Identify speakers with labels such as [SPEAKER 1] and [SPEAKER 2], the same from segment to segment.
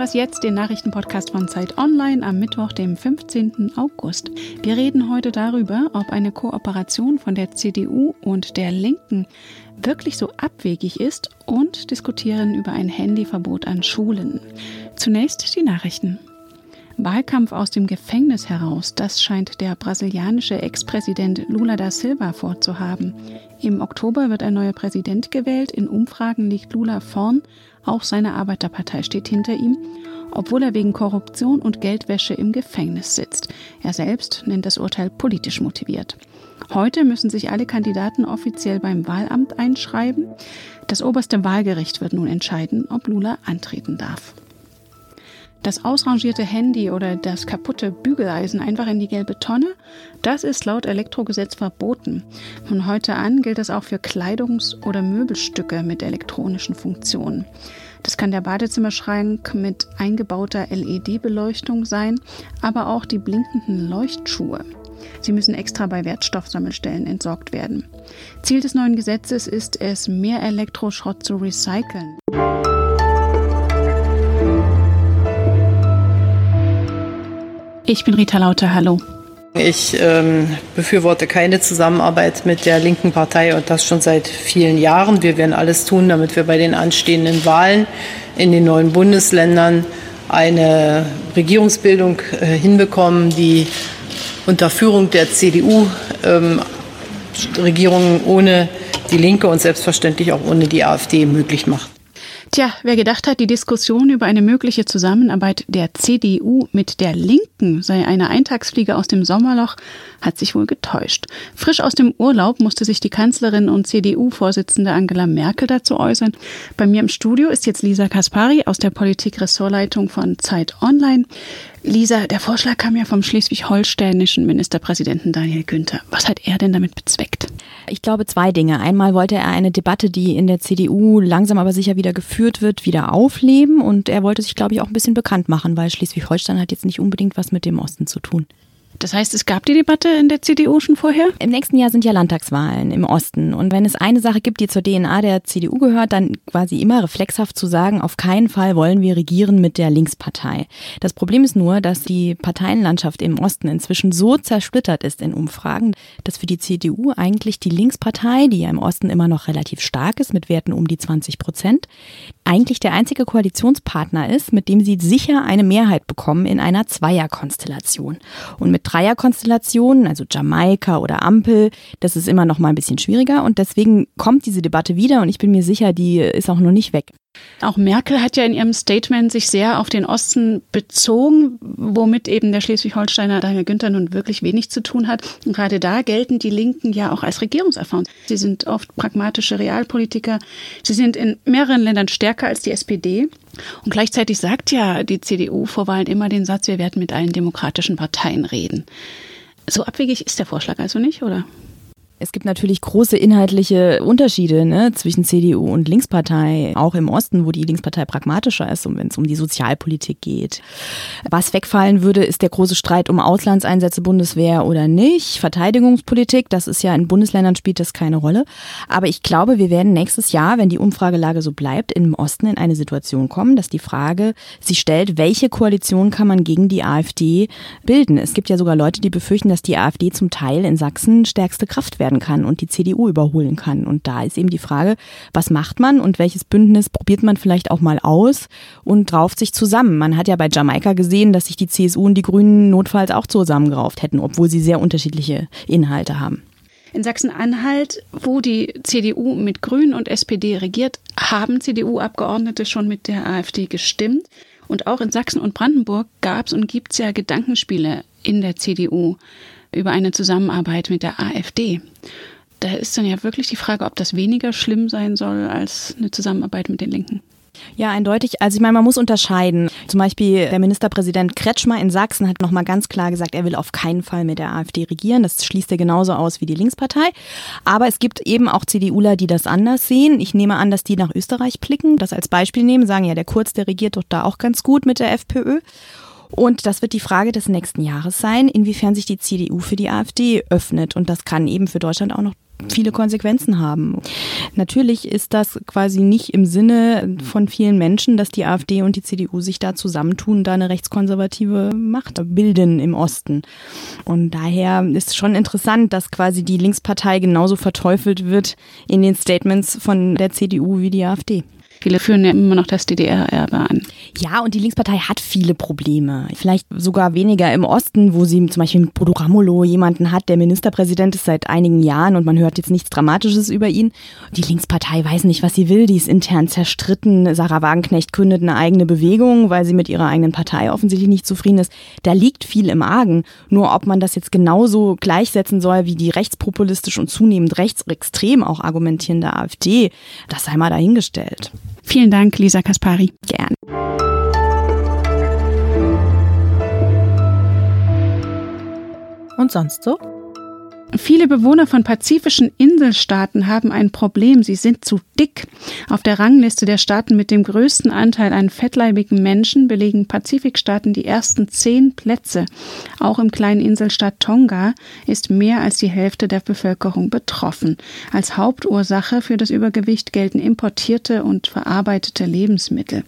[SPEAKER 1] Was jetzt, den Nachrichtenpodcast von Zeit Online am Mittwoch, dem 15. August. Wir reden heute darüber, ob eine Kooperation von der CDU und der Linken wirklich so abwegig ist und diskutieren über ein Handyverbot an Schulen. Zunächst die Nachrichten. Wahlkampf aus dem Gefängnis heraus, das scheint der brasilianische Ex-Präsident Lula da Silva vorzuhaben. Im Oktober wird ein neuer Präsident gewählt. In Umfragen liegt Lula vorn. Auch seine Arbeiterpartei steht hinter ihm, obwohl er wegen Korruption und Geldwäsche im Gefängnis sitzt. Er selbst nennt das Urteil politisch motiviert. Heute müssen sich alle Kandidaten offiziell beim Wahlamt einschreiben. Das oberste Wahlgericht wird nun entscheiden, ob Lula antreten darf. Das ausrangierte Handy oder das kaputte Bügeleisen einfach in die gelbe Tonne, das ist laut Elektrogesetz verboten. Von heute an gilt das auch für Kleidungs- oder Möbelstücke mit elektronischen Funktionen. Das kann der Badezimmerschrank mit eingebauter LED-Beleuchtung sein, aber auch die blinkenden Leuchtschuhe. Sie müssen extra bei Wertstoffsammelstellen entsorgt werden. Ziel des neuen Gesetzes ist es, mehr Elektroschrott zu recyceln. Ich bin Rita Lauter, hallo.
[SPEAKER 2] Ich ähm, befürworte keine Zusammenarbeit mit der linken Partei und das schon seit vielen Jahren. Wir werden alles tun, damit wir bei den anstehenden Wahlen in den neuen Bundesländern eine Regierungsbildung äh, hinbekommen, die unter Führung der CDU ähm, Regierungen ohne die Linke und selbstverständlich auch ohne die AfD möglich macht.
[SPEAKER 1] Tja, wer gedacht hat, die Diskussion über eine mögliche Zusammenarbeit der CDU mit der Linken sei eine Eintagsfliege aus dem Sommerloch, hat sich wohl getäuscht. Frisch aus dem Urlaub musste sich die Kanzlerin und CDU-Vorsitzende Angela Merkel dazu äußern. Bei mir im Studio ist jetzt Lisa Kaspari aus der Politik-Ressortleitung von Zeit Online. Lisa, der Vorschlag kam ja vom schleswig-holsteinischen Ministerpräsidenten Daniel Günther. Was hat er denn damit bezweckt?
[SPEAKER 3] Ich glaube zwei Dinge. Einmal wollte er eine Debatte, die in der CDU langsam aber sicher wieder geführt wird, wieder aufleben. Und er wollte sich, glaube ich, auch ein bisschen bekannt machen, weil Schleswig-Holstein hat jetzt nicht unbedingt was mit dem Osten zu tun.
[SPEAKER 1] Das heißt, es gab die Debatte in der CDU schon vorher?
[SPEAKER 3] Im nächsten Jahr sind ja Landtagswahlen im Osten. Und wenn es eine Sache gibt, die zur DNA der CDU gehört, dann quasi immer reflexhaft zu sagen, auf keinen Fall wollen wir regieren mit der Linkspartei. Das Problem ist nur, dass die Parteienlandschaft im Osten inzwischen so zersplittert ist in Umfragen, dass für die CDU eigentlich die Linkspartei, die ja im Osten immer noch relativ stark ist, mit Werten um die 20 Prozent, eigentlich der einzige Koalitionspartner ist, mit dem sie sicher eine Mehrheit bekommen in einer Zweierkonstellation. Und mit Dreierkonstellationen, also Jamaika oder Ampel, das ist immer noch mal ein bisschen schwieriger und deswegen kommt diese Debatte wieder und ich bin mir sicher, die ist auch noch nicht weg.
[SPEAKER 1] Auch Merkel hat ja in ihrem Statement sich sehr auf den Osten bezogen, womit eben der Schleswig-Holsteiner Daniel Günther nun wirklich wenig zu tun hat. Und gerade da gelten die Linken ja auch als regierungserfahren. Sie sind oft pragmatische Realpolitiker. Sie sind in mehreren Ländern stärker als die SPD. Und gleichzeitig sagt ja die CDU vor Wahlen immer den Satz, wir werden mit allen demokratischen Parteien reden. So abwegig ist der Vorschlag also nicht, oder?
[SPEAKER 3] Es gibt natürlich große inhaltliche Unterschiede ne, zwischen CDU und Linkspartei, auch im Osten, wo die Linkspartei pragmatischer ist, wenn es um die Sozialpolitik geht. Was wegfallen würde, ist der große Streit um Auslandseinsätze Bundeswehr oder nicht. Verteidigungspolitik, das ist ja in Bundesländern spielt das keine Rolle. Aber ich glaube, wir werden nächstes Jahr, wenn die Umfragelage so bleibt, im Osten in eine Situation kommen, dass die Frage sich stellt, welche Koalition kann man gegen die AfD bilden? Es gibt ja sogar Leute, die befürchten, dass die AfD zum Teil in Sachsen stärkste Kraft werden werden kann und die CDU überholen kann. Und da ist eben die Frage, was macht man und welches Bündnis probiert man vielleicht auch mal aus und rauft sich zusammen. Man hat ja bei Jamaika gesehen, dass sich die CSU und die Grünen notfalls auch zusammengerauft hätten, obwohl sie sehr unterschiedliche Inhalte haben.
[SPEAKER 1] In Sachsen-Anhalt, wo die CDU mit Grünen und SPD regiert, haben CDU-Abgeordnete schon mit der AfD gestimmt. Und auch in Sachsen und Brandenburg gab es und gibt es ja Gedankenspiele in der CDU über eine Zusammenarbeit mit der AfD. Da ist dann ja wirklich die Frage, ob das weniger schlimm sein soll als eine Zusammenarbeit mit den Linken.
[SPEAKER 3] Ja, eindeutig. Also ich meine, man muss unterscheiden. Zum Beispiel der Ministerpräsident Kretschmer in Sachsen hat nochmal ganz klar gesagt, er will auf keinen Fall mit der AfD regieren. Das schließt er genauso aus wie die Linkspartei. Aber es gibt eben auch CDUler, die das anders sehen. Ich nehme an, dass die nach Österreich blicken, das als Beispiel nehmen, sagen, ja, der Kurz, der regiert doch da auch ganz gut mit der FPÖ. Und das wird die Frage des nächsten Jahres sein, inwiefern sich die CDU für die AfD öffnet. Und das kann eben für Deutschland auch noch viele Konsequenzen haben. Natürlich ist das quasi nicht im Sinne von vielen Menschen, dass die AfD und die CDU sich da zusammentun, da eine rechtskonservative Macht bilden im Osten. Und daher ist schon interessant, dass quasi die Linkspartei genauso verteufelt wird in den Statements von der CDU wie die AfD.
[SPEAKER 1] Viele führen ja immer noch das DDR-Erbe an.
[SPEAKER 3] Ja, und die Linkspartei hat viele Probleme. Vielleicht sogar weniger im Osten, wo sie zum Beispiel mit Bodo Ramelow jemanden hat, der Ministerpräsident ist seit einigen Jahren und man hört jetzt nichts Dramatisches über ihn. Die Linkspartei weiß nicht, was sie will. Die ist intern zerstritten. Sarah Wagenknecht gründet eine eigene Bewegung, weil sie mit ihrer eigenen Partei offensichtlich nicht zufrieden ist. Da liegt viel im Argen. Nur ob man das jetzt genauso gleichsetzen soll wie die rechtspopulistisch und zunehmend rechtsextrem auch argumentierende AfD, das sei mal dahingestellt.
[SPEAKER 1] Vielen Dank, Lisa Kaspari.
[SPEAKER 3] Gern. Und sonst so?
[SPEAKER 1] Viele Bewohner von pazifischen Inselstaaten haben ein Problem. Sie sind zu dick. Auf der Rangliste der Staaten mit dem größten Anteil an fettleibigen Menschen belegen Pazifikstaaten die ersten zehn Plätze. Auch im kleinen Inselstaat Tonga ist mehr als die Hälfte der Bevölkerung betroffen. Als Hauptursache für das Übergewicht gelten importierte und verarbeitete Lebensmittel.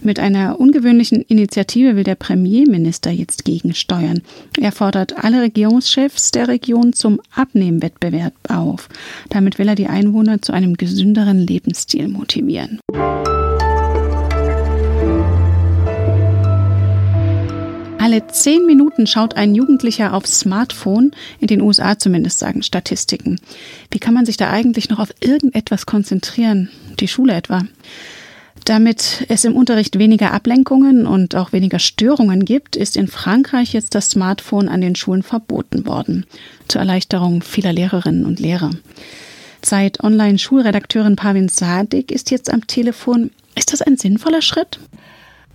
[SPEAKER 1] Mit einer ungewöhnlichen Initiative will der Premierminister jetzt gegensteuern. Er fordert alle Regierungschefs der Region zum zum Abnehmwettbewerb auf. Damit will er die Einwohner zu einem gesünderen Lebensstil motivieren. Alle zehn Minuten schaut ein Jugendlicher aufs Smartphone, in den USA zumindest sagen Statistiken. Wie kann man sich da eigentlich noch auf irgendetwas konzentrieren? Die Schule etwa. Damit es im Unterricht weniger Ablenkungen und auch weniger Störungen gibt, ist in Frankreich jetzt das Smartphone an den Schulen verboten worden, zur Erleichterung vieler Lehrerinnen und Lehrer. Zeit Online-Schulredakteurin Pavin Sadik ist jetzt am Telefon. Ist das ein sinnvoller Schritt?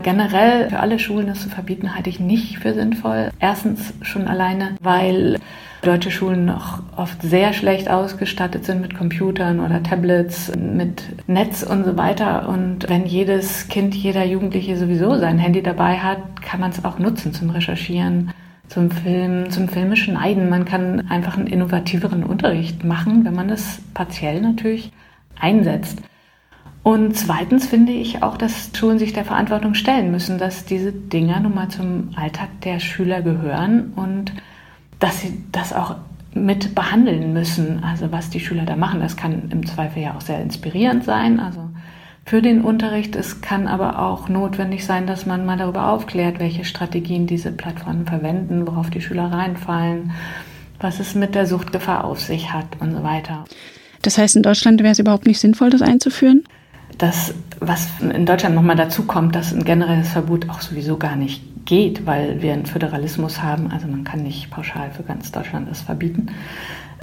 [SPEAKER 4] Generell für alle Schulen das zu verbieten, halte ich nicht für sinnvoll. Erstens schon alleine, weil deutsche Schulen noch oft sehr schlecht ausgestattet sind mit Computern oder Tablets, mit Netz und so weiter. Und wenn jedes Kind, jeder Jugendliche sowieso sein Handy dabei hat, kann man es auch nutzen zum Recherchieren, zum Film, zum filmischen Neiden. Man kann einfach einen innovativeren Unterricht machen, wenn man das partiell natürlich einsetzt. Und zweitens finde ich auch, dass Schulen sich der Verantwortung stellen müssen, dass diese Dinger nun mal zum Alltag der Schüler gehören und dass sie das auch mit behandeln müssen. Also was die Schüler da machen, das kann im Zweifel ja auch sehr inspirierend sein. Also für den Unterricht. Es kann aber auch notwendig sein, dass man mal darüber aufklärt, welche Strategien diese Plattformen verwenden, worauf die Schüler reinfallen, was es mit der Suchtgefahr auf sich hat und so weiter.
[SPEAKER 1] Das heißt, in Deutschland wäre es überhaupt nicht sinnvoll, das einzuführen?
[SPEAKER 4] Das, was in Deutschland nochmal dazu kommt, dass ein generelles Verbot auch sowieso gar nicht geht, weil wir einen Föderalismus haben. Also man kann nicht pauschal für ganz Deutschland das verbieten.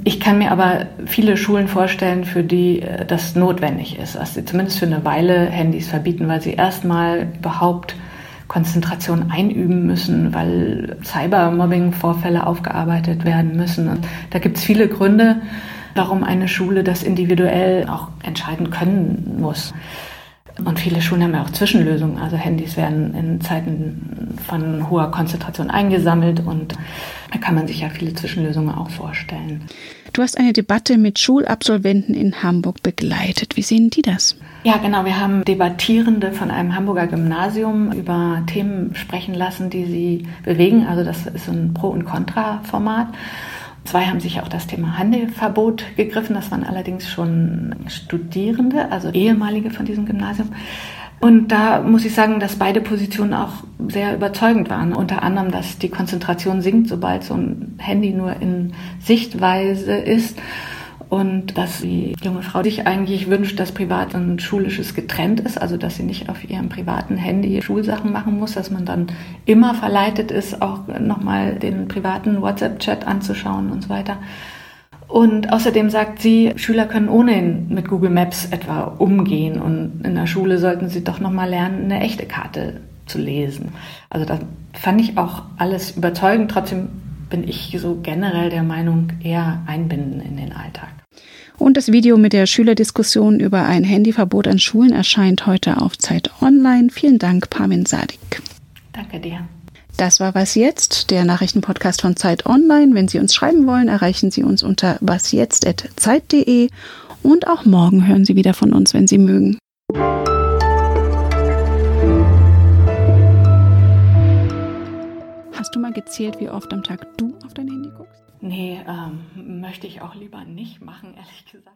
[SPEAKER 4] Ich kann mir aber viele Schulen vorstellen, für die äh, das notwendig ist, dass sie zumindest für eine Weile Handys verbieten, weil sie erstmal überhaupt Konzentration einüben müssen, weil Cybermobbing-Vorfälle aufgearbeitet werden müssen. Und da gibt es viele Gründe, warum eine Schule das individuell auch entscheiden können muss. Und viele Schulen haben ja auch Zwischenlösungen. Also Handys werden in Zeiten von hoher Konzentration eingesammelt und da kann man sich ja viele Zwischenlösungen auch vorstellen.
[SPEAKER 1] Du hast eine Debatte mit Schulabsolventen in Hamburg begleitet. Wie sehen die das?
[SPEAKER 4] Ja, genau. Wir haben Debattierende von einem Hamburger Gymnasium über Themen sprechen lassen, die sie bewegen. Also das ist ein Pro- und Contra-Format. Zwei haben sich auch das Thema Handelverbot gegriffen. Das waren allerdings schon Studierende, also ehemalige von diesem Gymnasium. Und da muss ich sagen, dass beide Positionen auch sehr überzeugend waren. Unter anderem, dass die Konzentration sinkt, sobald so ein Handy nur in Sichtweise ist und dass die junge Frau sich eigentlich wünscht, dass privat und schulisches getrennt ist, also dass sie nicht auf ihrem privaten Handy Schulsachen machen muss, dass man dann immer verleitet ist, auch nochmal den privaten WhatsApp-Chat anzuschauen und so weiter. Und außerdem sagt sie, Schüler können ohnehin mit Google Maps etwa umgehen und in der Schule sollten sie doch nochmal lernen, eine echte Karte zu lesen. Also da fand ich auch alles überzeugend. Trotzdem bin ich so generell der Meinung, eher einbinden in den Alltag.
[SPEAKER 1] Und das Video mit der Schülerdiskussion über ein Handyverbot an Schulen erscheint heute auf Zeit Online. Vielen Dank, Parmin Sadik.
[SPEAKER 4] Danke dir.
[SPEAKER 1] Das war Was Jetzt, der Nachrichtenpodcast von Zeit Online. Wenn Sie uns schreiben wollen, erreichen Sie uns unter wasjetzt.zeit.de und auch morgen hören Sie wieder von uns, wenn Sie mögen. Hast du mal gezählt, wie oft am Tag du auf dein Handy guckst?
[SPEAKER 4] Nee, ähm, möchte ich auch lieber nicht machen, ehrlich gesagt.